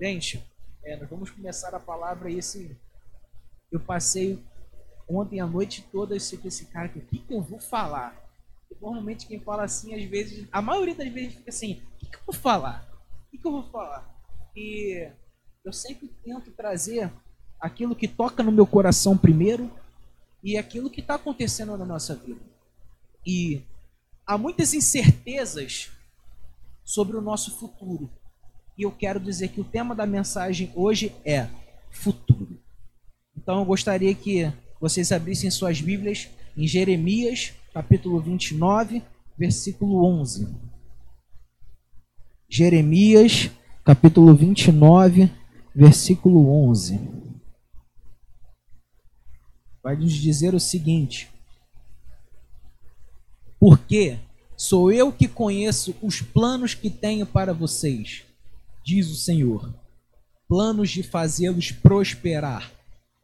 Gente, é, nós vamos começar a palavra esse. Eu passei ontem a noite toda esse, esse cara aqui, o que, que eu vou falar? Normalmente quem fala assim, às vezes, a maioria das vezes fica assim, o que, que eu vou falar? O que, que eu vou falar? E eu sempre tento trazer aquilo que toca no meu coração primeiro e aquilo que está acontecendo na nossa vida. E há muitas incertezas sobre o nosso futuro. E eu quero dizer que o tema da mensagem hoje é futuro. Então eu gostaria que vocês abrissem suas Bíblias em Jeremias, capítulo 29, versículo 11. Jeremias, capítulo 29, versículo 11. Vai nos dizer o seguinte: Porque sou eu que conheço os planos que tenho para vocês diz o Senhor, planos de fazê-los prosperar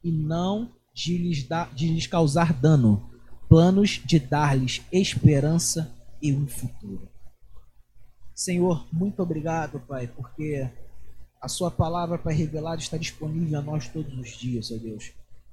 e não de lhes, dar, de lhes causar dano, planos de dar-lhes esperança e um futuro. Senhor, muito obrigado, Pai, porque a Sua palavra, Pai, revelada está disponível a nós todos os dias, ó Deus.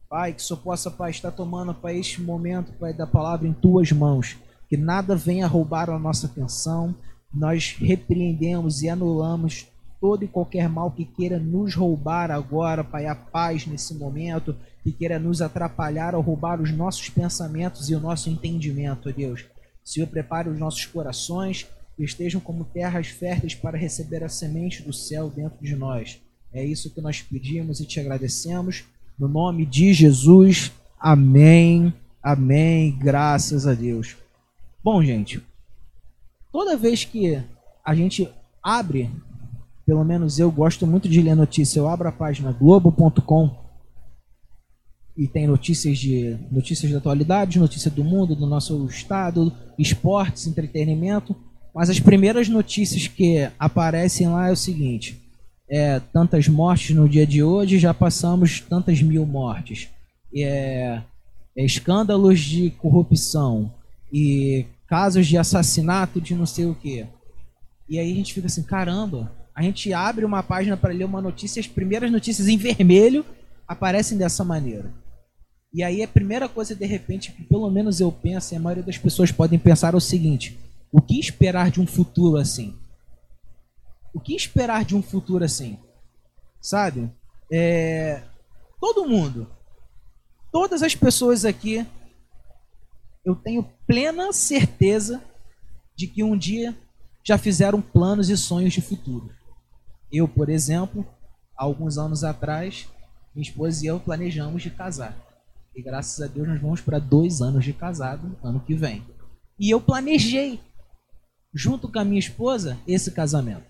Pai, que só possa, Pai, estar tomando, Pai, este momento, Pai, da palavra em Tuas mãos. Que nada venha roubar a nossa atenção. Nós repreendemos e anulamos todo e qualquer mal que queira nos roubar agora, Pai, a paz nesse momento, que queira nos atrapalhar ou roubar os nossos pensamentos e o nosso entendimento, Deus. Senhor, prepare os nossos corações e estejam como terras férteis para receber a semente do céu dentro de nós. É isso que nós pedimos e te agradecemos. No nome de Jesus, amém, amém, graças a Deus. Bom, gente, toda vez que a gente abre pelo menos eu gosto muito de ler notícia. Eu abro a página globo.com e tem notícias de notícias da atualidade, notícias do mundo, do nosso estado, esportes, entretenimento. Mas as primeiras notícias que aparecem lá é o seguinte: é, tantas mortes no dia de hoje, já passamos tantas mil mortes. É, é, escândalos de corrupção e casos de assassinato de não sei o que. E aí a gente fica assim, caramba, a gente abre uma página para ler uma notícia, as primeiras notícias em vermelho aparecem dessa maneira. E aí a primeira coisa, de repente, que pelo menos eu penso, e a maioria das pessoas podem pensar é o seguinte: o que esperar de um futuro assim? O que esperar de um futuro assim? Sabe? É... Todo mundo, todas as pessoas aqui, eu tenho plena certeza de que um dia já fizeram planos e sonhos de futuro. Eu, por exemplo, alguns anos atrás, minha esposa e eu planejamos de casar. E graças a Deus nós vamos para dois anos de casado ano que vem. E eu planejei, junto com a minha esposa, esse casamento.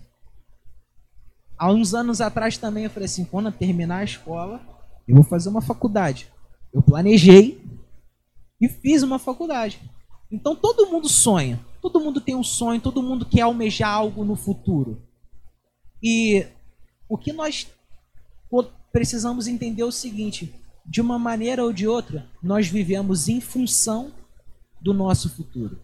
Há uns anos atrás também eu falei assim, quando eu terminar a escola, eu vou fazer uma faculdade. Eu planejei e fiz uma faculdade. Então todo mundo sonha, todo mundo tem um sonho, todo mundo quer almejar algo no futuro. E o que nós precisamos entender é o seguinte: de uma maneira ou de outra, nós vivemos em função do nosso futuro.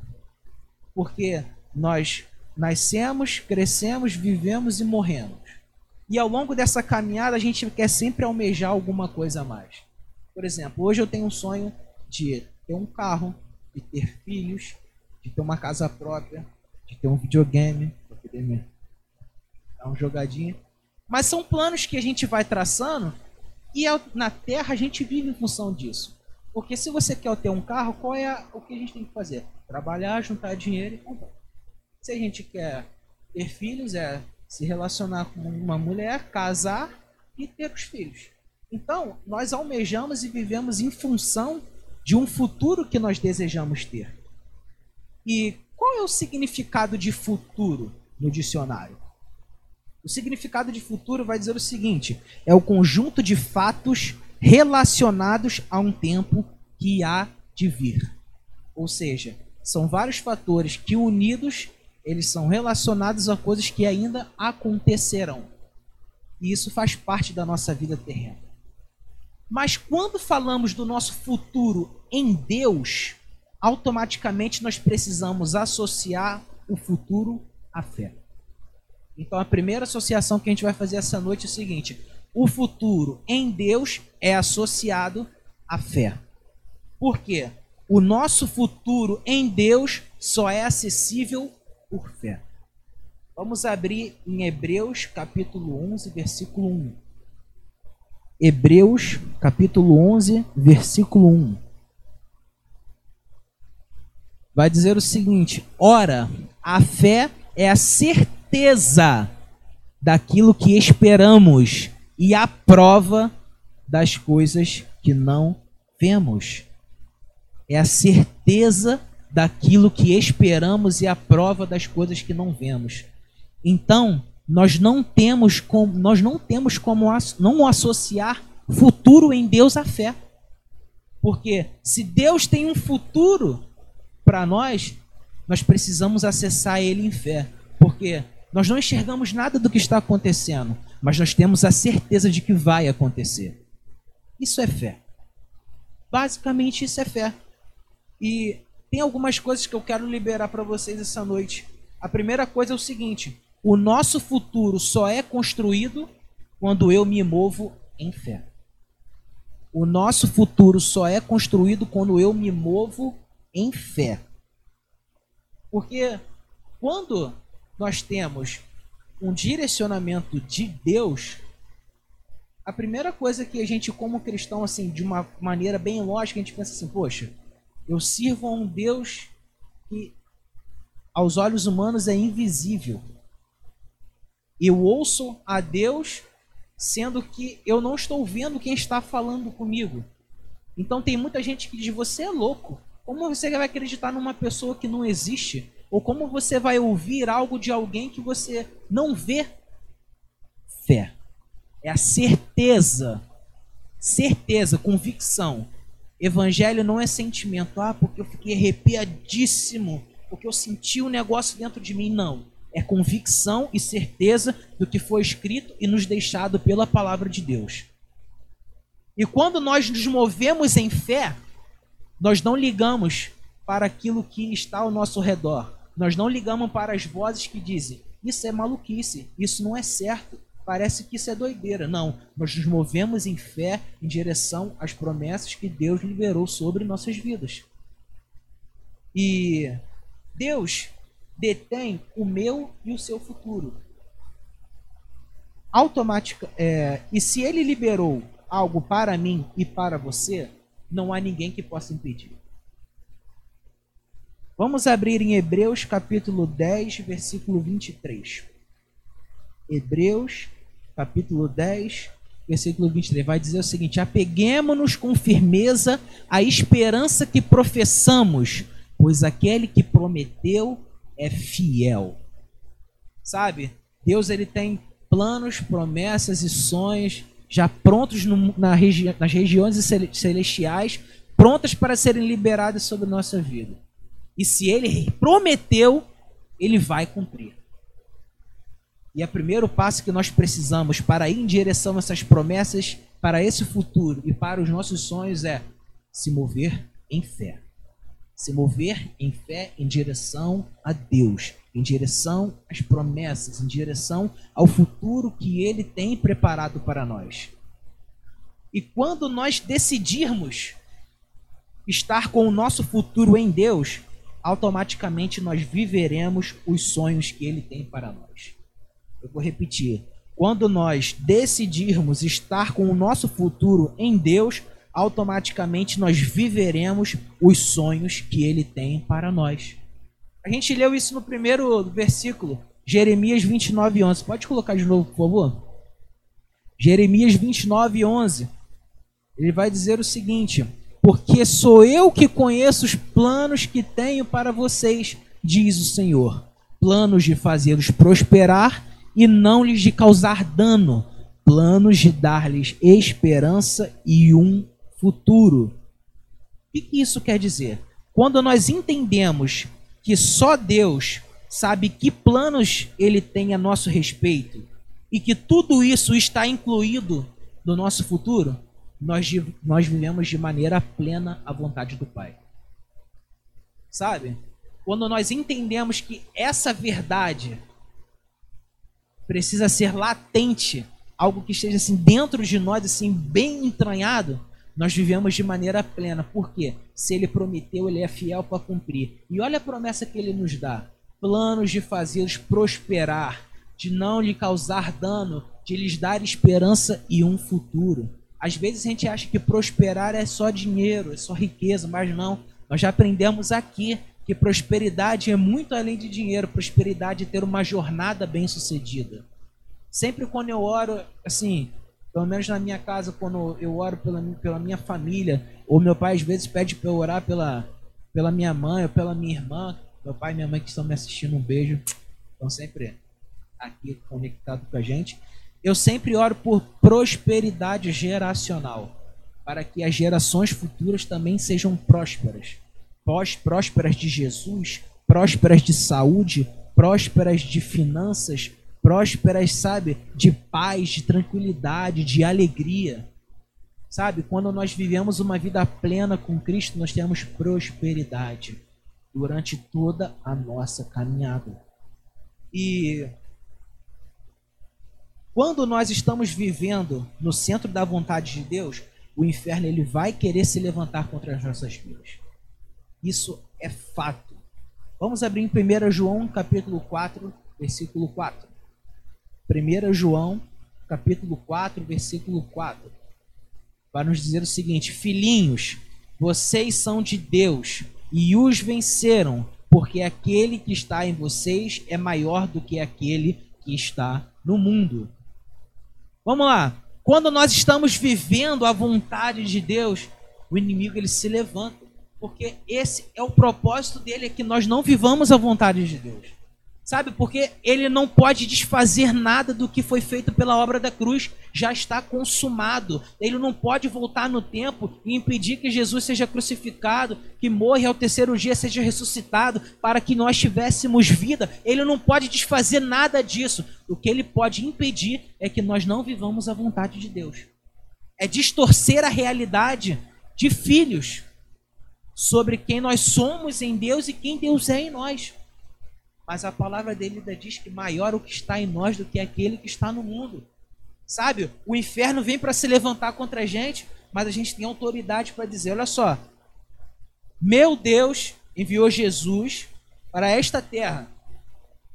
Porque nós nascemos, crescemos, vivemos e morremos. E ao longo dessa caminhada a gente quer sempre almejar alguma coisa a mais. Por exemplo, hoje eu tenho um sonho de ter um carro, de ter filhos, de ter uma casa própria, de ter um videogame, para poder Dá uma jogadinha. Mas são planos que a gente vai traçando e na Terra a gente vive em função disso. Porque se você quer ter um carro, qual é a, o que a gente tem que fazer? Trabalhar, juntar dinheiro e comprar. Se a gente quer ter filhos, é se relacionar com uma mulher, casar e ter os filhos. Então, nós almejamos e vivemos em função de um futuro que nós desejamos ter. E qual é o significado de futuro no dicionário? O significado de futuro vai dizer o seguinte: é o conjunto de fatos relacionados a um tempo que há de vir. Ou seja, são vários fatores que unidos eles são relacionados a coisas que ainda acontecerão. E isso faz parte da nossa vida terrena. Mas quando falamos do nosso futuro em Deus, automaticamente nós precisamos associar o futuro à fé. Então a primeira associação que a gente vai fazer essa noite é o seguinte: o futuro em Deus é associado à fé. Por quê? O nosso futuro em Deus só é acessível por fé. Vamos abrir em Hebreus capítulo 11, versículo 1. Hebreus capítulo 11, versículo 1. Vai dizer o seguinte: Ora, a fé é a certeza daquilo que esperamos e a prova das coisas que não vemos é a certeza daquilo que esperamos e a prova das coisas que não vemos. Então, nós não temos como, nós não temos como não associar futuro em Deus à fé. Porque se Deus tem um futuro para nós, nós precisamos acessar ele em fé. Porque nós não enxergamos nada do que está acontecendo, mas nós temos a certeza de que vai acontecer. Isso é fé. Basicamente, isso é fé. E tem algumas coisas que eu quero liberar para vocês essa noite. A primeira coisa é o seguinte: o nosso futuro só é construído quando eu me movo em fé. O nosso futuro só é construído quando eu me movo em fé. Porque quando nós temos um direcionamento de Deus, a primeira coisa que a gente, como cristão, assim, de uma maneira bem lógica, a gente pensa assim, poxa, eu sirvo a um Deus que aos olhos humanos é invisível. Eu ouço a Deus sendo que eu não estou vendo quem está falando comigo. Então tem muita gente que diz: você é louco. Como você vai acreditar numa pessoa que não existe? Ou como você vai ouvir algo de alguém que você não vê? Fé. É a certeza, certeza, convicção Evangelho não é sentimento, ah, porque eu fiquei arrepiadíssimo, porque eu senti um negócio dentro de mim. Não. É convicção e certeza do que foi escrito e nos deixado pela palavra de Deus. E quando nós nos movemos em fé, nós não ligamos para aquilo que está ao nosso redor. Nós não ligamos para as vozes que dizem: Isso é maluquice, isso não é certo, parece que isso é doideira. Não, nós nos movemos em fé em direção às promessas que Deus liberou sobre nossas vidas. E Deus detém o meu e o seu futuro. Automática, é, e se ele liberou algo para mim e para você, não há ninguém que possa impedir. Vamos abrir em Hebreus capítulo 10, versículo 23. Hebreus capítulo 10, versículo 23, vai dizer o seguinte: Apeguemos-nos com firmeza à esperança que professamos, pois aquele que prometeu é fiel. Sabe? Deus ele tem planos, promessas e sonhos já prontos no, na regi nas regiões celestiais, prontas para serem liberadas sobre nossa vida. E se ele prometeu, ele vai cumprir. E o primeiro passo que nós precisamos para ir em direção a essas promessas, para esse futuro e para os nossos sonhos é se mover em fé. Se mover em fé em direção a Deus, em direção às promessas, em direção ao futuro que Ele tem preparado para nós. E quando nós decidirmos estar com o nosso futuro em Deus, automaticamente nós viveremos os sonhos que Ele tem para nós. Eu vou repetir. Quando nós decidirmos estar com o nosso futuro em Deus, automaticamente nós viveremos os sonhos que Ele tem para nós. A gente leu isso no primeiro versículo, Jeremias 29, 11. Pode colocar de novo, por favor? Jeremias 29, 11. Ele vai dizer o seguinte: Porque sou eu que conheço os planos que tenho para vocês, diz o Senhor. Planos de fazê-los prosperar e não lhes de causar dano, planos de dar-lhes esperança e um futuro. O que isso quer dizer? Quando nós entendemos que só Deus sabe que planos ele tem a nosso respeito e que tudo isso está incluído no nosso futuro, nós, nós vivemos de maneira plena a vontade do Pai. Sabe? quando nós entendemos que essa verdade precisa ser latente, algo que esteja assim dentro de nós, assim bem entranhado, nós vivemos de maneira plena. Por quê? Se ele prometeu, ele é fiel para cumprir. E olha a promessa que ele nos dá: planos de fazê-los prosperar, de não lhe causar dano, de lhes dar esperança e um futuro. Às vezes a gente acha que prosperar é só dinheiro, é só riqueza, mas não. Nós já aprendemos aqui que prosperidade é muito além de dinheiro, prosperidade é ter uma jornada bem sucedida. Sempre quando eu oro, assim, pelo menos na minha casa, quando eu oro pela, pela minha família, ou meu pai às vezes pede para eu orar pela, pela minha mãe ou pela minha irmã, meu pai e minha mãe que estão me assistindo, um beijo, estão sempre aqui conectados com a gente. Eu sempre oro por prosperidade geracional, para que as gerações futuras também sejam prósperas prósperas de Jesus, prósperas de saúde, prósperas de finanças, prósperas, sabe, de paz, de tranquilidade, de alegria. Sabe, quando nós vivemos uma vida plena com Cristo, nós temos prosperidade durante toda a nossa caminhada. E quando nós estamos vivendo no centro da vontade de Deus, o inferno ele vai querer se levantar contra as nossas vidas. Isso é fato. Vamos abrir em 1 João, capítulo 4, versículo 4. 1 João, capítulo 4, versículo 4. Vai nos dizer o seguinte: Filhinhos, vocês são de Deus e os venceram, porque aquele que está em vocês é maior do que aquele que está no mundo. Vamos lá. Quando nós estamos vivendo a vontade de Deus, o inimigo ele se levanta. Porque esse é o propósito dele, é que nós não vivamos a vontade de Deus. Sabe? Porque ele não pode desfazer nada do que foi feito pela obra da cruz, já está consumado. Ele não pode voltar no tempo e impedir que Jesus seja crucificado, que morra e ao terceiro dia seja ressuscitado, para que nós tivéssemos vida. Ele não pode desfazer nada disso. O que ele pode impedir é que nós não vivamos a vontade de Deus. É distorcer a realidade de filhos sobre quem nós somos em Deus e quem Deus é em nós. Mas a palavra dele ainda diz que maior o que está em nós do que aquele que está no mundo. Sabe? O inferno vem para se levantar contra a gente, mas a gente tem autoridade para dizer: olha só, meu Deus enviou Jesus para esta terra,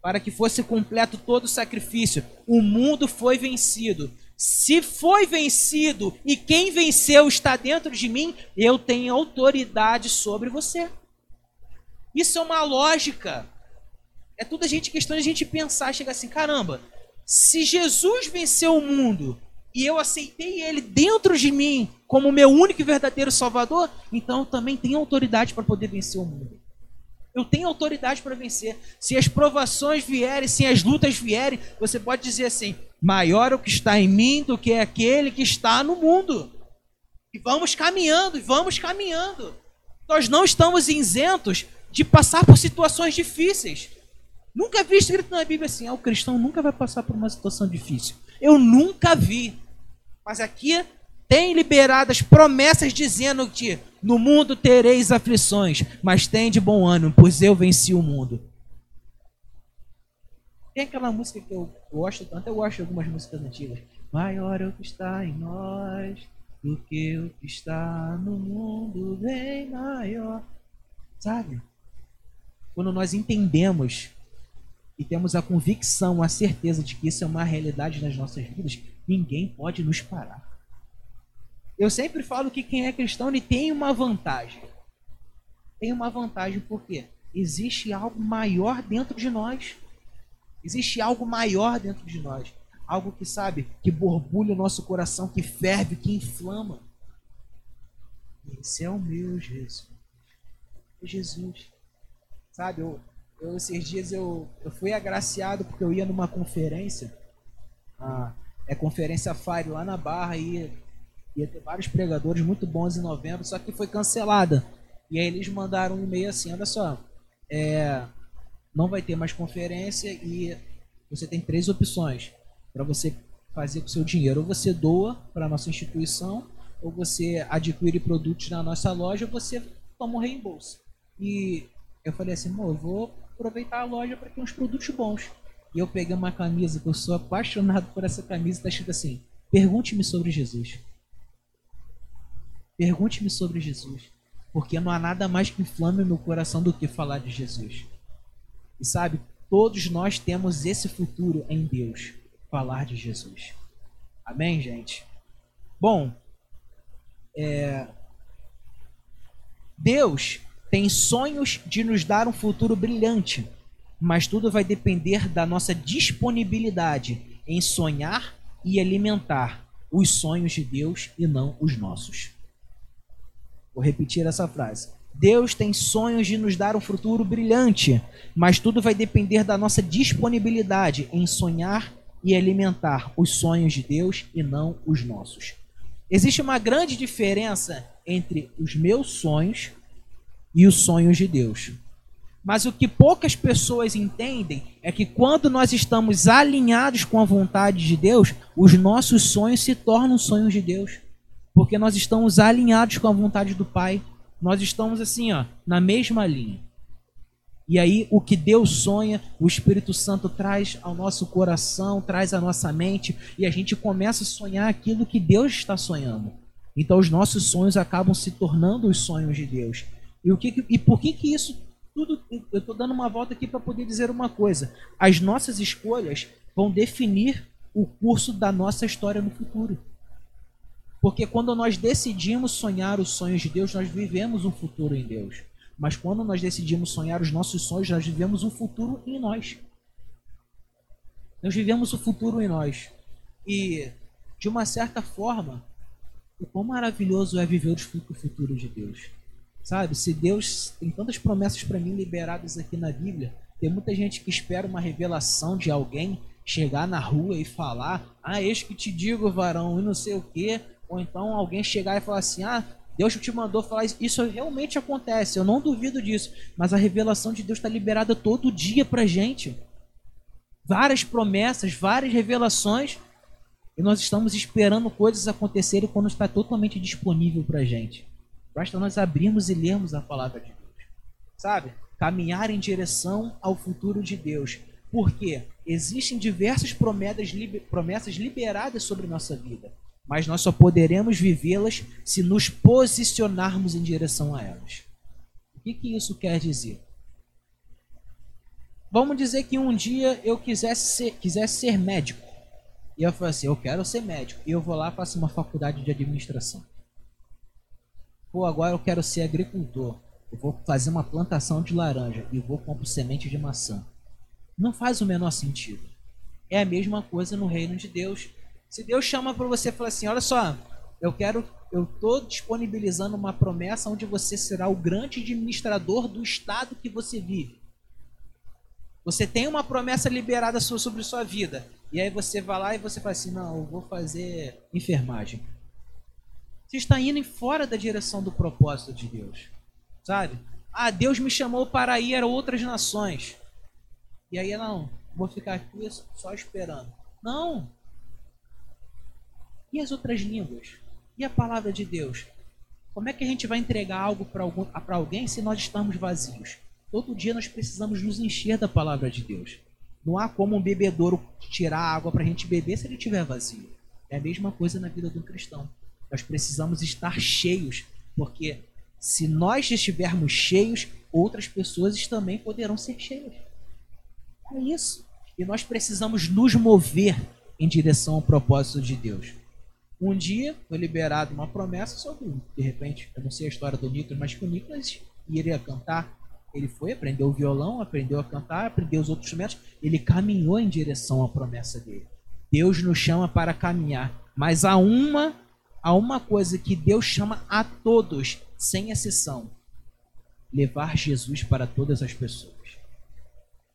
para que fosse completo todo o sacrifício. O mundo foi vencido. Se foi vencido e quem venceu está dentro de mim, eu tenho autoridade sobre você. Isso é uma lógica. É tudo a gente questão de a gente pensar, chegar assim, caramba, se Jesus venceu o mundo e eu aceitei ele dentro de mim como meu único e verdadeiro salvador, então eu também tenho autoridade para poder vencer o mundo. Eu tenho autoridade para vencer. Se as provações vierem, se as lutas vierem, você pode dizer assim: maior é o que está em mim do que aquele que está no mundo. E vamos caminhando, e vamos caminhando. Nós não estamos isentos de passar por situações difíceis. Nunca vi escrito na Bíblia assim: ah, o cristão nunca vai passar por uma situação difícil. Eu nunca vi. Mas aqui tem liberadas promessas dizendo que no mundo tereis aflições, mas tem de bom ânimo, pois eu venci o mundo. Tem aquela música que eu gosto tanto, eu gosto de algumas músicas antigas. Maior é o que está em nós do que o que está no mundo, bem maior. Sabe? Quando nós entendemos e temos a convicção, a certeza de que isso é uma realidade nas nossas vidas, ninguém pode nos parar. Eu sempre falo que quem é cristão ele tem uma vantagem. Tem uma vantagem porque existe algo maior dentro de nós. Existe algo maior dentro de nós. Algo que sabe, que borbulha o nosso coração, que ferve, que inflama. Esse é o meu Jesus. Jesus. Sabe, eu, eu esses dias eu, eu fui agraciado porque eu ia numa conferência. Ah, é conferência Fire lá na Barra e Ia ter vários pregadores muito bons em novembro, só que foi cancelada. E aí eles mandaram um e-mail assim, olha só, é, não vai ter mais conferência e você tem três opções para você fazer com o seu dinheiro. Ou você doa para a nossa instituição, ou você adquire produtos na nossa loja, ou você toma um reembolso. E Eu falei assim, eu vou aproveitar a loja para ter uns produtos bons. E eu peguei uma camisa que eu sou apaixonado por essa camisa, está escrito assim: Pergunte-me sobre Jesus. Pergunte-me sobre Jesus. Porque não há nada mais que inflame o meu coração do que falar de Jesus. E sabe, todos nós temos esse futuro em Deus falar de Jesus. Amém, gente? Bom, é... Deus tem sonhos de nos dar um futuro brilhante mas tudo vai depender da nossa disponibilidade em sonhar e alimentar os sonhos de Deus e não os nossos. Vou repetir essa frase. Deus tem sonhos de nos dar um futuro brilhante, mas tudo vai depender da nossa disponibilidade em sonhar e alimentar os sonhos de Deus e não os nossos. Existe uma grande diferença entre os meus sonhos e os sonhos de Deus. Mas o que poucas pessoas entendem é que quando nós estamos alinhados com a vontade de Deus, os nossos sonhos se tornam sonhos de Deus. Porque nós estamos alinhados com a vontade do Pai. Nós estamos assim, ó, na mesma linha. E aí, o que Deus sonha, o Espírito Santo traz ao nosso coração, traz à nossa mente, e a gente começa a sonhar aquilo que Deus está sonhando. Então, os nossos sonhos acabam se tornando os sonhos de Deus. E, o que, e por que, que isso tudo, eu estou dando uma volta aqui para poder dizer uma coisa. As nossas escolhas vão definir o curso da nossa história no futuro. Porque quando nós decidimos sonhar os sonhos de Deus, nós vivemos um futuro em Deus. Mas quando nós decidimos sonhar os nossos sonhos, nós vivemos um futuro em nós. Nós vivemos o futuro em nós. E, de uma certa forma, o quão maravilhoso é viver o futuro de Deus. Sabe? Se Deus tem tantas promessas para mim liberadas aqui na Bíblia, tem muita gente que espera uma revelação de alguém chegar na rua e falar: "Ah, eis que te digo, varão", e não sei o quê, ou então alguém chegar e falar assim: "Ah, Deus te mandou falar isso. Isso realmente acontece, eu não duvido disso. Mas a revelação de Deus está liberada todo dia para gente. Várias promessas, várias revelações. E nós estamos esperando coisas acontecerem quando está totalmente disponível para gente. Basta nós abrirmos e lermos a palavra de Deus. Sabe? Caminhar em direção ao futuro de Deus. Porque existem diversas promessas liberadas sobre nossa vida, mas nós só poderemos vivê-las se nos posicionarmos em direção a elas. O que, que isso quer dizer? Vamos dizer que um dia eu quisesse ser, quisesse ser médico. E eu falei assim, eu quero ser médico. E eu vou lá faço uma faculdade de administração. Pô, agora eu quero ser agricultor. Eu vou fazer uma plantação de laranja e vou comprar semente de maçã. Não faz o menor sentido. É a mesma coisa no reino de Deus. Se Deus chama para você e fala assim: olha só, eu quero, eu estou disponibilizando uma promessa onde você será o grande administrador do estado que você vive. Você tem uma promessa liberada sobre sua vida. E aí você vai lá e você fala assim: não, eu vou fazer enfermagem. Você está indo fora da direção do propósito de Deus. Sabe? Ah, Deus me chamou para ir a outras nações. E aí, não, vou ficar aqui só esperando. Não. E as outras línguas? E a palavra de Deus? Como é que a gente vai entregar algo para alguém se nós estamos vazios? Todo dia nós precisamos nos encher da palavra de Deus. Não há como um bebedouro tirar água para a gente beber se ele estiver vazio. É a mesma coisa na vida do cristão. Nós precisamos estar cheios, porque se nós estivermos cheios, outras pessoas também poderão ser cheias. É isso. E nós precisamos nos mover em direção ao propósito de Deus. Um dia foi liberada uma promessa sobre, de repente, eu não sei a história do Nicolas, mas que o Nicolas iria cantar. Ele foi, aprendeu o violão, aprendeu a cantar, aprendeu os outros instrumentos. Ele caminhou em direção à promessa dele. Deus nos chama para caminhar, mas há uma há uma coisa que Deus chama a todos, sem exceção: levar Jesus para todas as pessoas.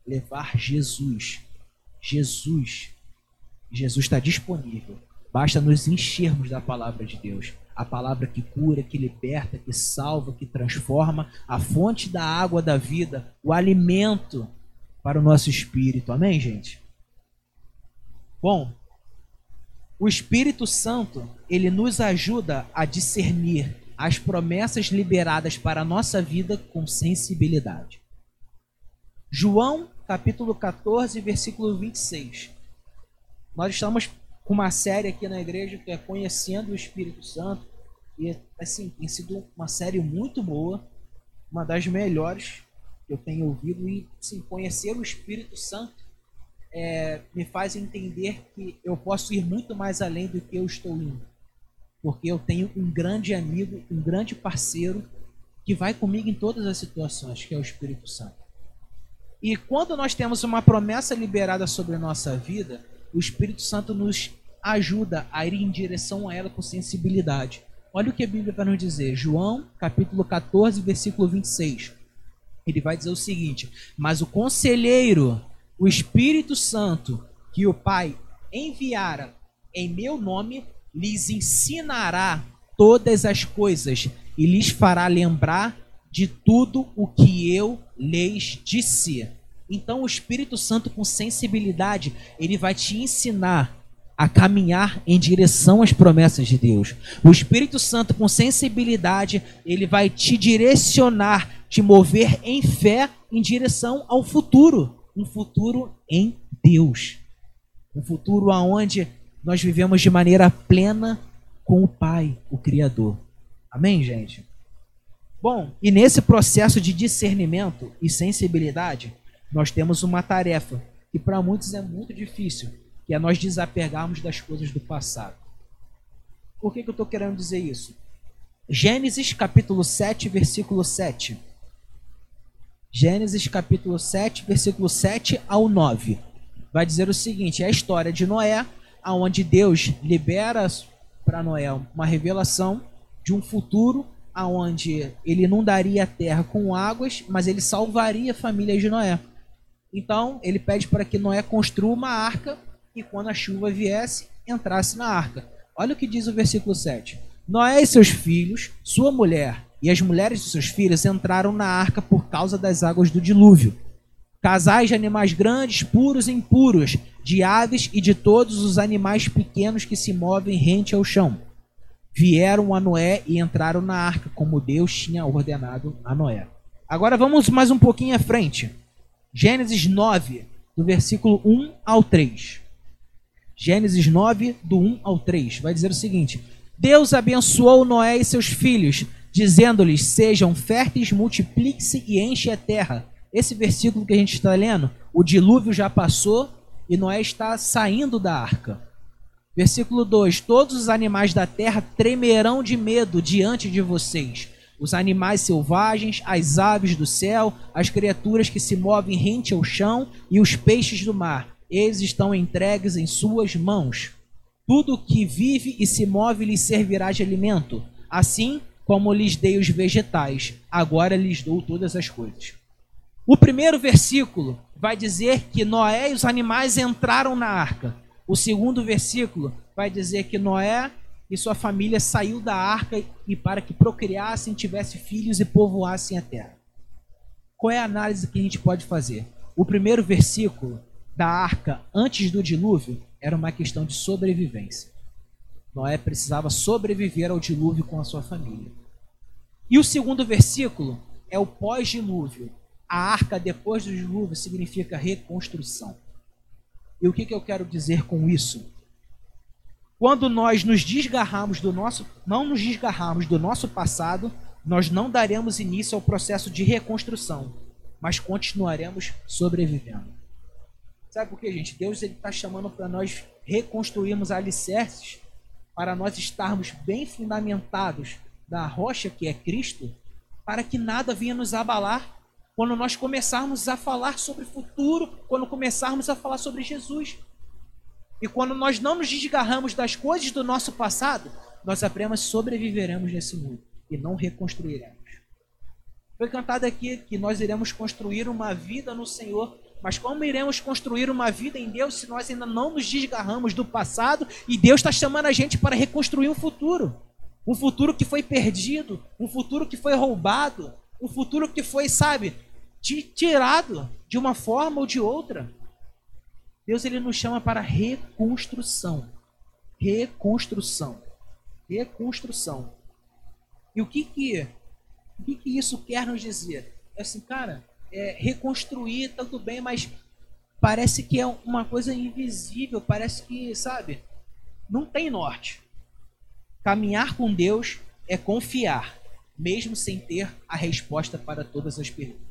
Levar Jesus. Jesus. Jesus está disponível. Basta nos enchermos da palavra de Deus. A palavra que cura, que liberta, que salva, que transforma, a fonte da água da vida, o alimento para o nosso espírito. Amém, gente? Bom, o Espírito Santo, ele nos ajuda a discernir as promessas liberadas para a nossa vida com sensibilidade. João, capítulo 14, versículo 26. Nós estamos com uma série aqui na igreja que é Conhecendo o Espírito Santo. E assim, tem sido uma série muito boa, uma das melhores que eu tenho ouvido. E assim, conhecer o Espírito Santo é, me faz entender que eu posso ir muito mais além do que eu estou indo. Porque eu tenho um grande amigo, um grande parceiro que vai comigo em todas as situações, que é o Espírito Santo. E quando nós temos uma promessa liberada sobre a nossa vida, o Espírito Santo nos ajuda a ir em direção a ela com sensibilidade. Olha o que a Bíblia vai nos dizer. João, capítulo 14, versículo 26. Ele vai dizer o seguinte: Mas o conselheiro, o Espírito Santo, que o Pai enviara em meu nome, lhes ensinará todas as coisas e lhes fará lembrar de tudo o que eu lhes disse. Então o Espírito Santo com sensibilidade, ele vai te ensinar a caminhar em direção às promessas de Deus. O Espírito Santo com sensibilidade, ele vai te direcionar, te mover em fé em direção ao futuro, um futuro em Deus. Um futuro aonde nós vivemos de maneira plena com o Pai, o Criador. Amém, gente? Bom, e nesse processo de discernimento e sensibilidade, nós temos uma tarefa que para muitos é muito difícil, que é nós desapegarmos das coisas do passado. Por que, que eu estou querendo dizer isso? Gênesis capítulo 7, versículo 7. Gênesis capítulo 7, versículo 7 ao 9. Vai dizer o seguinte: é a história de Noé, aonde Deus libera para Noé uma revelação de um futuro aonde ele inundaria a terra com águas, mas ele salvaria a família de Noé. Então, ele pede para que Noé construa uma arca e quando a chuva viesse, entrasse na arca. Olha o que diz o versículo 7. Noé e seus filhos, sua mulher e as mulheres de seus filhos entraram na arca por causa das águas do dilúvio. Casais de animais grandes, puros e impuros, de aves e de todos os animais pequenos que se movem rente ao chão vieram a Noé e entraram na arca, como Deus tinha ordenado a Noé. Agora vamos mais um pouquinho à frente. Gênesis 9, do versículo 1 ao 3. Gênesis 9, do 1 ao 3. Vai dizer o seguinte: Deus abençoou Noé e seus filhos, dizendo-lhes: Sejam férteis, multipliquem-se e enchem a terra. Esse versículo que a gente está lendo, o dilúvio já passou e Noé está saindo da arca. Versículo 2: Todos os animais da terra tremerão de medo diante de vocês. Os animais selvagens, as aves do céu, as criaturas que se movem rente ao chão e os peixes do mar. Eles estão entregues em suas mãos. Tudo que vive e se move lhes servirá de alimento. Assim como lhes dei os vegetais, agora lhes dou todas as coisas. O primeiro versículo vai dizer que Noé e os animais entraram na arca. O segundo versículo vai dizer que Noé e sua família saiu da arca e para que procriassem, tivessem filhos e povoassem a terra. Qual é a análise que a gente pode fazer? O primeiro versículo da arca antes do dilúvio era uma questão de sobrevivência. Noé precisava sobreviver ao dilúvio com a sua família. E o segundo versículo é o pós-dilúvio. A arca depois do dilúvio significa reconstrução. E o que, que eu quero dizer com isso? Quando nós nos desgarramos do nosso, não nos desgarrarmos do nosso passado, nós não daremos início ao processo de reconstrução, mas continuaremos sobrevivendo. Sabe por quê, gente? Deus está chamando para nós reconstruirmos alicerces, para nós estarmos bem fundamentados da rocha que é Cristo, para que nada venha nos abalar quando nós começarmos a falar sobre futuro, quando começarmos a falar sobre Jesus. E quando nós não nos desgarramos das coisas do nosso passado, nós apenas sobreviveremos nesse mundo e não reconstruiremos. Foi cantado aqui que nós iremos construir uma vida no Senhor, mas como iremos construir uma vida em Deus se nós ainda não nos desgarramos do passado e Deus está chamando a gente para reconstruir um futuro? Um futuro que foi perdido, um futuro que foi roubado, um futuro que foi, sabe, tirado de uma forma ou de outra. Deus ele nos chama para reconstrução. Reconstrução. Reconstrução. E o que que, o que, que isso quer nos dizer? É assim, cara, é, reconstruir tanto bem, mas parece que é uma coisa invisível, parece que, sabe, não tem norte. Caminhar com Deus é confiar, mesmo sem ter a resposta para todas as perguntas.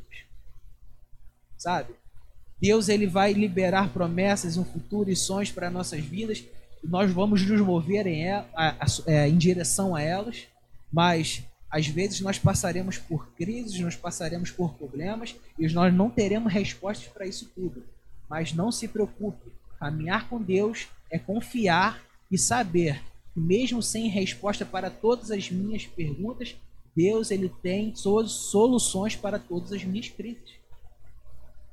Sabe? Deus ele vai liberar promessas, um futuro e sonhos para nossas vidas. Nós vamos nos mover em, ela, é, em direção a elas, mas às vezes nós passaremos por crises, nós passaremos por problemas e nós não teremos respostas para isso tudo. Mas não se preocupe, caminhar com Deus é confiar e saber que mesmo sem resposta para todas as minhas perguntas, Deus ele tem soluções para todas as minhas crises.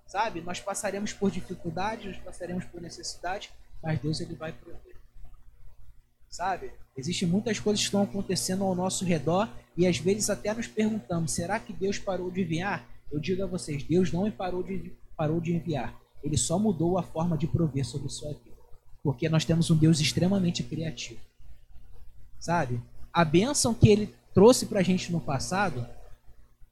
Sabe? Nós passaremos por dificuldades, nós passaremos por necessidade, mas Deus ele vai prover. Sabe? Existem muitas coisas que estão acontecendo ao nosso redor e às vezes até nos perguntamos: será que Deus parou de enviar? Eu digo a vocês: Deus não parou de, parou de enviar. Ele só mudou a forma de prover sobre sua vida. Porque nós temos um Deus extremamente criativo. Sabe? A bênção que ele trouxe para a gente no passado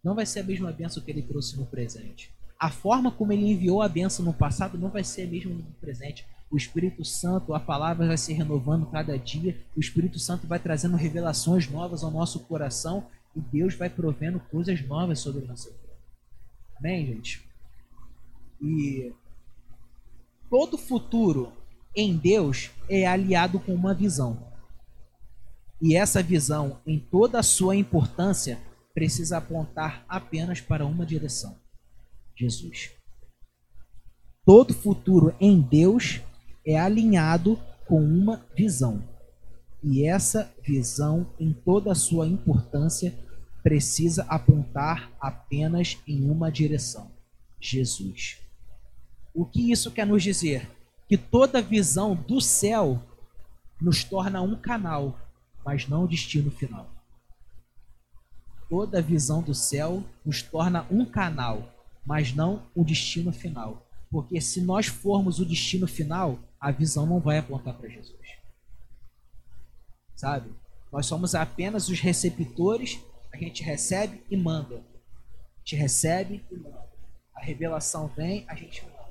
não vai ser a mesma bênção que ele trouxe no presente. A forma como ele enviou a bênção no passado não vai ser a mesma no presente. O Espírito Santo, a palavra vai se renovando cada dia. O Espírito Santo vai trazendo revelações novas ao nosso coração e Deus vai provendo coisas novas sobre a nossa vida. Amém, gente? E todo futuro em Deus é aliado com uma visão. E essa visão, em toda a sua importância, precisa apontar apenas para uma direção: Jesus. Todo futuro em Deus é alinhado com uma visão. E essa visão, em toda a sua importância, precisa apontar apenas em uma direção: Jesus. O que isso quer nos dizer? Que toda visão do céu nos torna um canal, mas não o destino final. Toda visão do céu nos torna um canal, mas não o destino final. Porque se nós formos o destino final, a visão não vai apontar para Jesus. Sabe? Nós somos apenas os receptores, a gente recebe e manda. A gente recebe e manda. A revelação vem, a gente manda.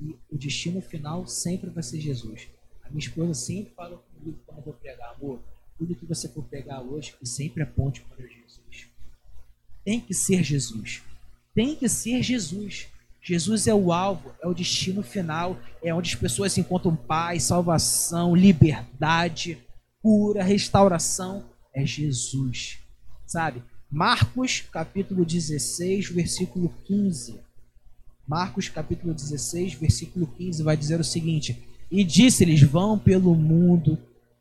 E o destino final sempre vai ser Jesus. A minha esposa sempre fala comigo quando eu vou pregar, amor, tudo que você for pregar hoje, que sempre aponte para Jesus. Tem que ser Jesus. Tem que ser Jesus. Jesus é o alvo, é o destino final, é onde as pessoas encontram paz, salvação, liberdade, cura, restauração. É Jesus, sabe? Marcos capítulo 16, versículo 15. Marcos capítulo 16, versículo 15 vai dizer o seguinte: E disse-lhes: Vão pelo mundo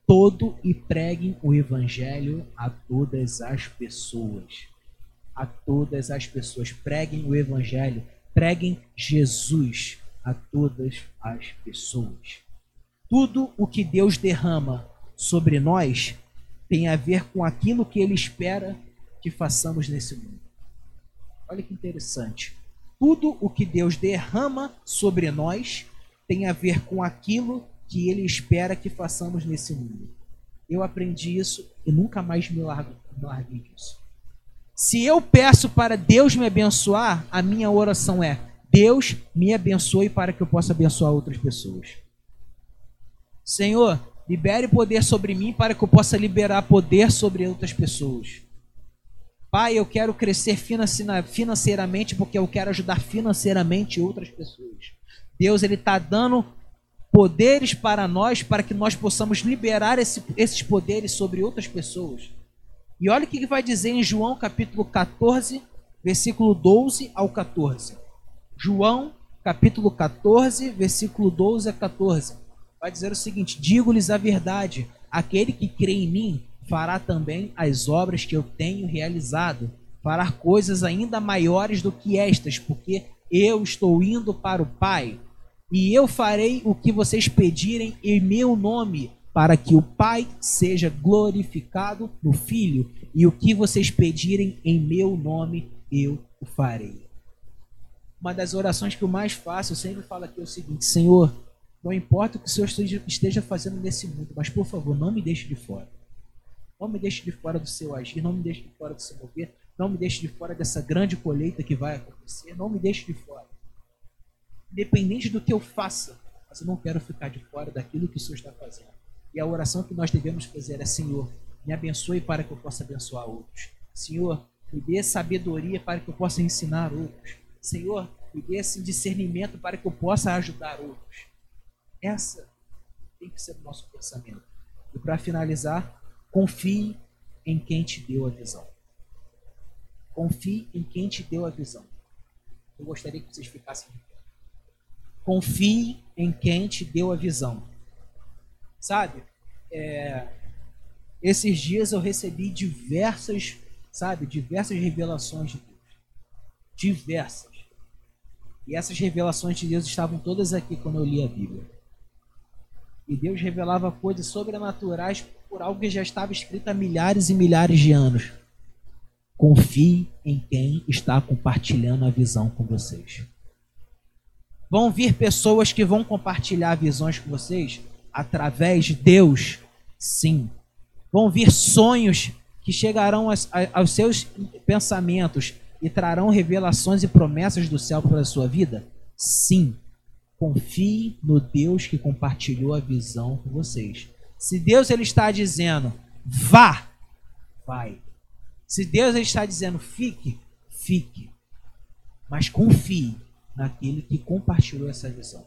todo e preguem o evangelho a todas as pessoas. A todas as pessoas. Preguem o evangelho preguem Jesus a todas as pessoas. Tudo o que Deus derrama sobre nós tem a ver com aquilo que Ele espera que façamos nesse mundo. Olha que interessante. Tudo o que Deus derrama sobre nós tem a ver com aquilo que Ele espera que façamos nesse mundo. Eu aprendi isso e nunca mais me largo, me larguei disso. Se eu peço para Deus me abençoar, a minha oração é: Deus me abençoe para que eu possa abençoar outras pessoas. Senhor, libere poder sobre mim para que eu possa liberar poder sobre outras pessoas. Pai, eu quero crescer financeiramente porque eu quero ajudar financeiramente outras pessoas. Deus, Ele está dando poderes para nós para que nós possamos liberar esse, esses poderes sobre outras pessoas. E olha o que vai dizer em João capítulo 14, versículo 12 ao 14. João capítulo 14, versículo 12 a 14. Vai dizer o seguinte: Digo-lhes a verdade, aquele que crê em mim fará também as obras que eu tenho realizado, fará coisas ainda maiores do que estas, porque eu estou indo para o Pai. E eu farei o que vocês pedirem em meu nome, para que o Pai seja glorificado no Filho, e o que vocês pedirem em meu nome, eu o farei. Uma das orações que eu mais faço, eu sempre falo aqui é o seguinte: Senhor, não importa o que o Senhor esteja fazendo nesse mundo, mas por favor, não me deixe de fora. Não me deixe de fora do seu agir, não me deixe de fora do seu mover, Não me deixe de fora dessa grande colheita que vai acontecer. Não me deixe de fora. Independente do que eu faça, mas eu não quero ficar de fora daquilo que o Senhor está fazendo. E a oração que nós devemos fazer é: Senhor, me abençoe para que eu possa abençoar outros. Senhor, me dê sabedoria para que eu possa ensinar outros. Senhor, me dê esse discernimento para que eu possa ajudar outros. Essa tem que ser o nosso pensamento. E para finalizar, confie em quem te deu a visão. Confie em quem te deu a visão. Eu gostaria que vocês ficassem. Confie em quem te deu a visão. Sabe? É, esses dias eu recebi diversas, sabe, diversas revelações de Deus. Diversas. E essas revelações de Deus estavam todas aqui quando eu li a Bíblia. E Deus revelava coisas sobrenaturais por algo que já estava escrito há milhares e milhares de anos. Confie em quem está compartilhando a visão com vocês. Vão vir pessoas que vão compartilhar visões com vocês através de Deus, sim. Vão vir sonhos que chegarão aos, seus pensamentos e trarão revelações e promessas do céu para a sua vida? Sim. Confie no Deus que compartilhou a visão com vocês. Se Deus ele está dizendo, vá, vai. Se Deus ele está dizendo, fique, fique. Mas confie naquele que compartilhou essa visão.